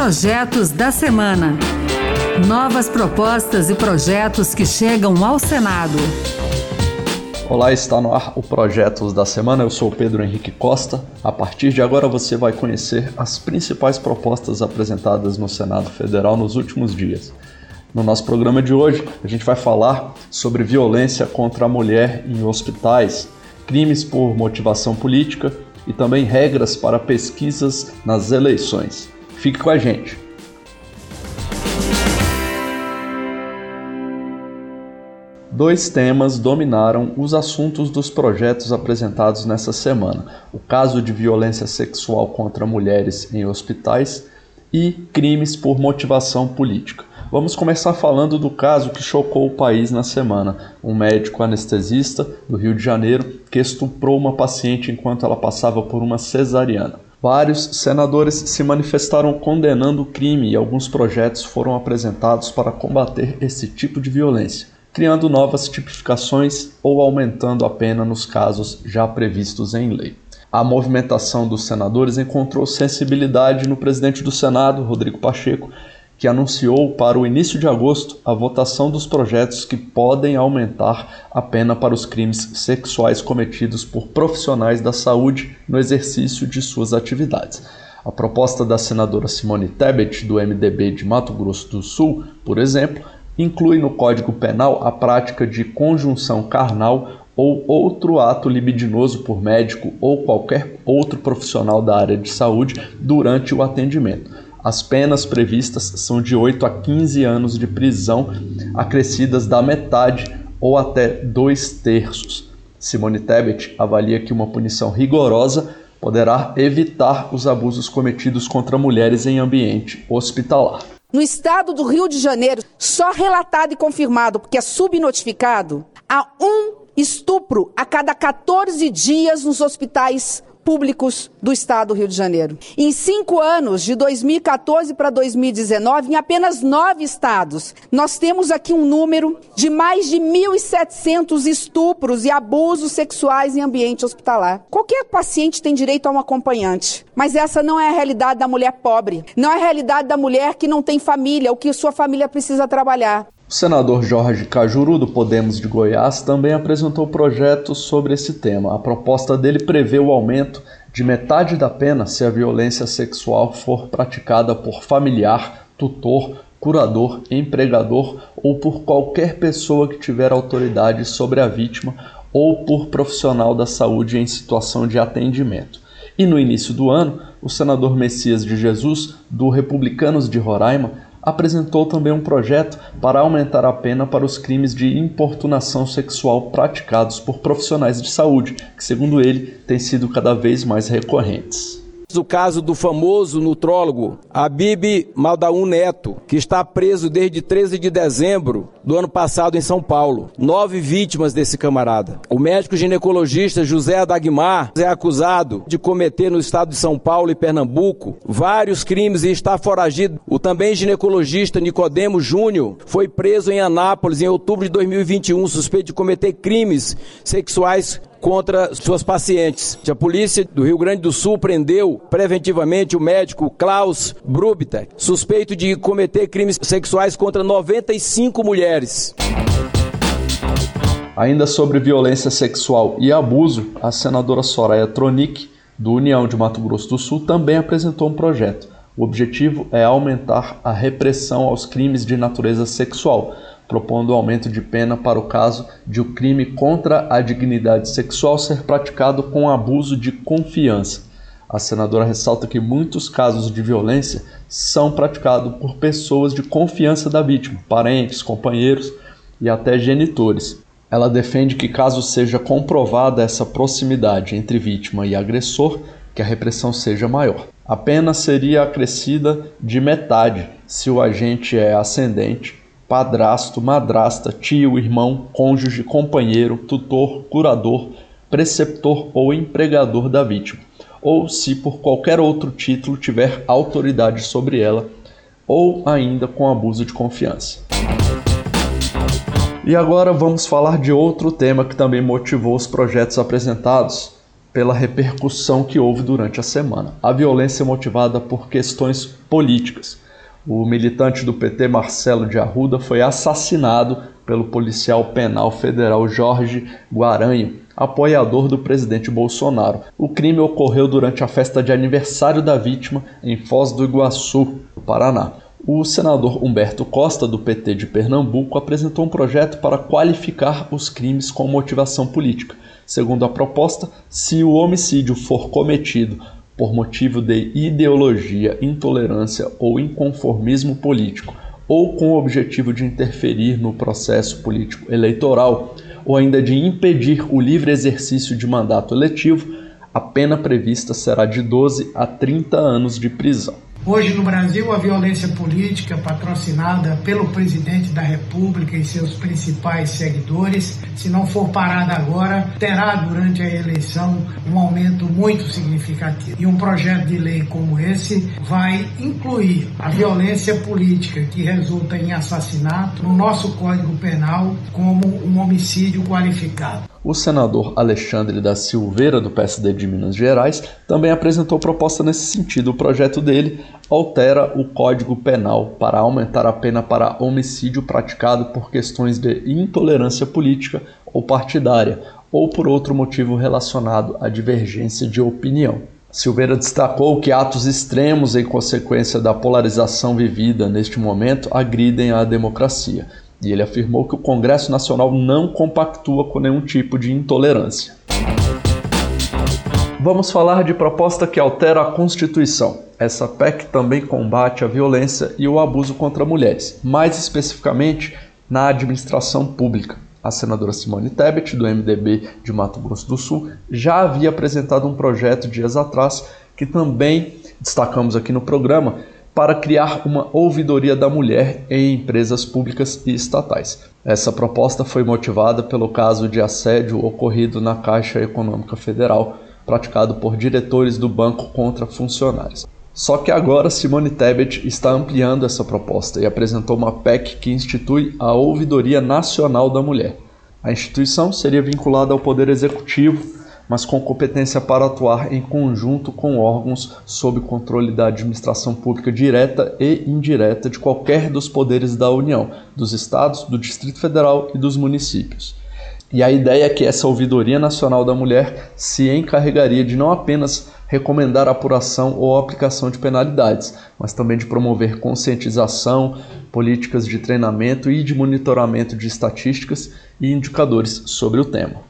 Projetos da Semana. Novas propostas e projetos que chegam ao Senado. Olá, está no ar o Projetos da Semana. Eu sou Pedro Henrique Costa. A partir de agora você vai conhecer as principais propostas apresentadas no Senado Federal nos últimos dias. No nosso programa de hoje, a gente vai falar sobre violência contra a mulher em hospitais, crimes por motivação política e também regras para pesquisas nas eleições. Fique com a gente. Dois temas dominaram os assuntos dos projetos apresentados nessa semana: o caso de violência sexual contra mulheres em hospitais e crimes por motivação política. Vamos começar falando do caso que chocou o país na semana. Um médico anestesista do Rio de Janeiro que estuprou uma paciente enquanto ela passava por uma cesariana. Vários senadores se manifestaram condenando o crime e alguns projetos foram apresentados para combater esse tipo de violência, criando novas tipificações ou aumentando a pena nos casos já previstos em lei. A movimentação dos senadores encontrou sensibilidade no presidente do Senado, Rodrigo Pacheco, que anunciou para o início de agosto a votação dos projetos que podem aumentar a pena para os crimes sexuais cometidos por profissionais da saúde no exercício de suas atividades. A proposta da senadora Simone Tebet, do MDB de Mato Grosso do Sul, por exemplo, inclui no Código Penal a prática de conjunção carnal ou outro ato libidinoso por médico ou qualquer outro profissional da área de saúde durante o atendimento as penas previstas são de 8 a 15 anos de prisão, acrescidas da metade ou até dois terços. Simone Tebet avalia que uma punição rigorosa poderá evitar os abusos cometidos contra mulheres em ambiente hospitalar. No estado do Rio de Janeiro, só relatado e confirmado, porque é subnotificado, há um estupro a cada 14 dias nos hospitais públicos do Estado do Rio de Janeiro. Em cinco anos, de 2014 para 2019, em apenas nove estados, nós temos aqui um número de mais de 1.700 estupros e abusos sexuais em ambiente hospitalar. Qualquer paciente tem direito a um acompanhante, mas essa não é a realidade da mulher pobre, não é a realidade da mulher que não tem família, o que sua família precisa trabalhar. O senador Jorge Cajuru, do Podemos de Goiás, também apresentou projetos sobre esse tema. A proposta dele prevê o aumento de metade da pena se a violência sexual for praticada por familiar, tutor, curador, empregador ou por qualquer pessoa que tiver autoridade sobre a vítima ou por profissional da saúde em situação de atendimento. E no início do ano, o senador Messias de Jesus, do Republicanos de Roraima, apresentou também um projeto para aumentar a pena para os crimes de importunação sexual praticados por profissionais de saúde, que, segundo ele, têm sido cada vez mais recorrentes. O caso do famoso nutrólogo Habib Maldaun Neto, que está preso desde 13 de dezembro do ano passado em São Paulo. Nove vítimas desse camarada. O médico ginecologista José Adagmar é acusado de cometer no estado de São Paulo e Pernambuco vários crimes e está foragido. O também ginecologista Nicodemo Júnior foi preso em Anápolis em outubro de 2021, suspeito de cometer crimes sexuais contra suas pacientes. A polícia do Rio Grande do Sul prendeu preventivamente o médico Klaus Brubiter, suspeito de cometer crimes sexuais contra 95 mulheres. Ainda sobre violência sexual e abuso, a senadora Soraya Tronic, do União de Mato Grosso do Sul, também apresentou um projeto. O objetivo é aumentar a repressão aos crimes de natureza sexual, propondo o aumento de pena para o caso de o crime contra a dignidade sexual ser praticado com abuso de confiança. A senadora ressalta que muitos casos de violência são praticados por pessoas de confiança da vítima, parentes, companheiros e até genitores. Ela defende que, caso seja comprovada essa proximidade entre vítima e agressor, que a repressão seja maior. A pena seria acrescida de metade se o agente é ascendente padrasto, madrasta, tio, irmão, cônjuge, companheiro, tutor, curador, preceptor ou empregador da vítima, ou se por qualquer outro título tiver autoridade sobre ela, ou ainda com abuso de confiança. E agora vamos falar de outro tema que também motivou os projetos apresentados pela repercussão que houve durante a semana. A violência motivada por questões políticas. O militante do PT Marcelo de Arruda foi assassinado pelo policial penal federal Jorge Guaranho, apoiador do presidente Bolsonaro. O crime ocorreu durante a festa de aniversário da vítima em Foz do Iguaçu, no Paraná. O senador Humberto Costa, do PT de Pernambuco, apresentou um projeto para qualificar os crimes com motivação política. Segundo a proposta, se o homicídio for cometido por motivo de ideologia, intolerância ou inconformismo político, ou com o objetivo de interferir no processo político eleitoral, ou ainda de impedir o livre exercício de mandato eletivo, a pena prevista será de 12 a 30 anos de prisão. Hoje no Brasil, a violência política patrocinada pelo presidente da República e seus principais seguidores, se não for parada agora, terá durante a eleição um aumento muito significativo. E um projeto de lei como esse vai incluir a violência política que resulta em assassinato no nosso Código Penal como um homicídio qualificado. O senador Alexandre da Silveira, do PSD de Minas Gerais, também apresentou proposta nesse sentido. O projeto dele altera o Código Penal para aumentar a pena para homicídio praticado por questões de intolerância política ou partidária, ou por outro motivo relacionado à divergência de opinião. Silveira destacou que atos extremos em consequência da polarização vivida neste momento agridem a democracia e ele afirmou que o Congresso Nacional não compactua com nenhum tipo de intolerância. Vamos falar de proposta que altera a Constituição. Essa PEC também combate a violência e o abuso contra mulheres, mais especificamente na administração pública. A senadora Simone Tebet, do MDB de Mato Grosso do Sul, já havia apresentado um projeto dias atrás que também destacamos aqui no programa, para criar uma ouvidoria da mulher em empresas públicas e estatais. Essa proposta foi motivada pelo caso de assédio ocorrido na Caixa Econômica Federal, praticado por diretores do banco contra funcionários. Só que agora Simone Tebet está ampliando essa proposta e apresentou uma PEC que institui a Ouvidoria Nacional da Mulher. A instituição seria vinculada ao Poder Executivo mas com competência para atuar em conjunto com órgãos sob controle da administração pública direta e indireta de qualquer dos poderes da União, dos estados, do Distrito Federal e dos municípios. E a ideia é que essa Ouvidoria Nacional da Mulher se encarregaria de não apenas recomendar apuração ou aplicação de penalidades, mas também de promover conscientização, políticas de treinamento e de monitoramento de estatísticas e indicadores sobre o tema.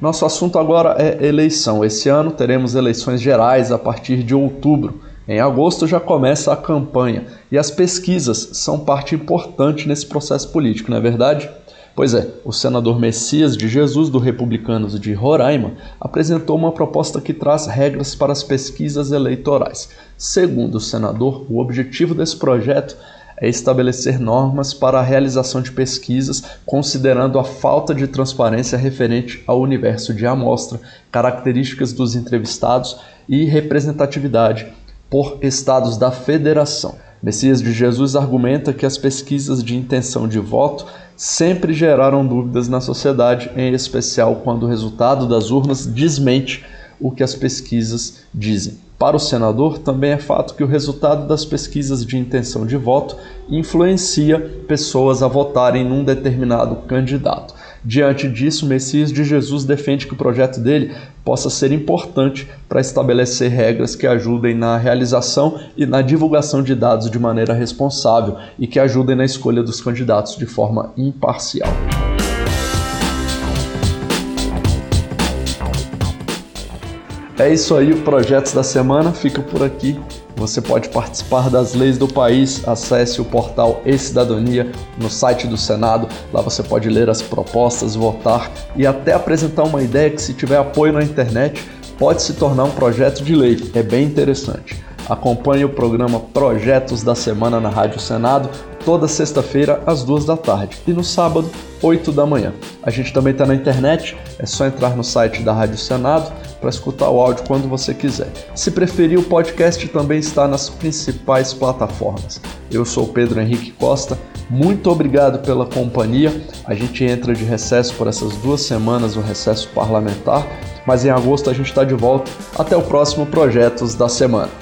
Nosso assunto agora é eleição. Esse ano teremos eleições gerais a partir de outubro. Em agosto já começa a campanha e as pesquisas são parte importante nesse processo político, não é verdade? Pois é, o senador Messias de Jesus, do Republicanos de Roraima, apresentou uma proposta que traz regras para as pesquisas eleitorais. Segundo o senador, o objetivo desse projeto é estabelecer normas para a realização de pesquisas, considerando a falta de transparência referente ao universo de amostra, características dos entrevistados e representatividade por estados da federação. Messias de Jesus argumenta que as pesquisas de intenção de voto sempre geraram dúvidas na sociedade, em especial quando o resultado das urnas desmente o que as pesquisas dizem. Para o senador, também é fato que o resultado das pesquisas de intenção de voto influencia pessoas a votarem num determinado candidato. Diante disso, Messias de Jesus defende que o projeto dele possa ser importante para estabelecer regras que ajudem na realização e na divulgação de dados de maneira responsável e que ajudem na escolha dos candidatos de forma imparcial. É isso aí, o Projetos da Semana fica por aqui. Você pode participar das leis do país. Acesse o portal E-Cidadania no site do Senado. Lá você pode ler as propostas, votar e até apresentar uma ideia que, se tiver apoio na internet, pode se tornar um projeto de lei. É bem interessante. Acompanhe o programa Projetos da Semana na Rádio Senado toda sexta-feira às duas da tarde e no sábado, 8 da manhã. A gente também está na internet, é só entrar no site da Rádio Senado para escutar o áudio quando você quiser. Se preferir, o podcast também está nas principais plataformas. Eu sou Pedro Henrique Costa, muito obrigado pela companhia. A gente entra de recesso por essas duas semanas, o recesso parlamentar, mas em agosto a gente está de volta. Até o próximo Projetos da Semana.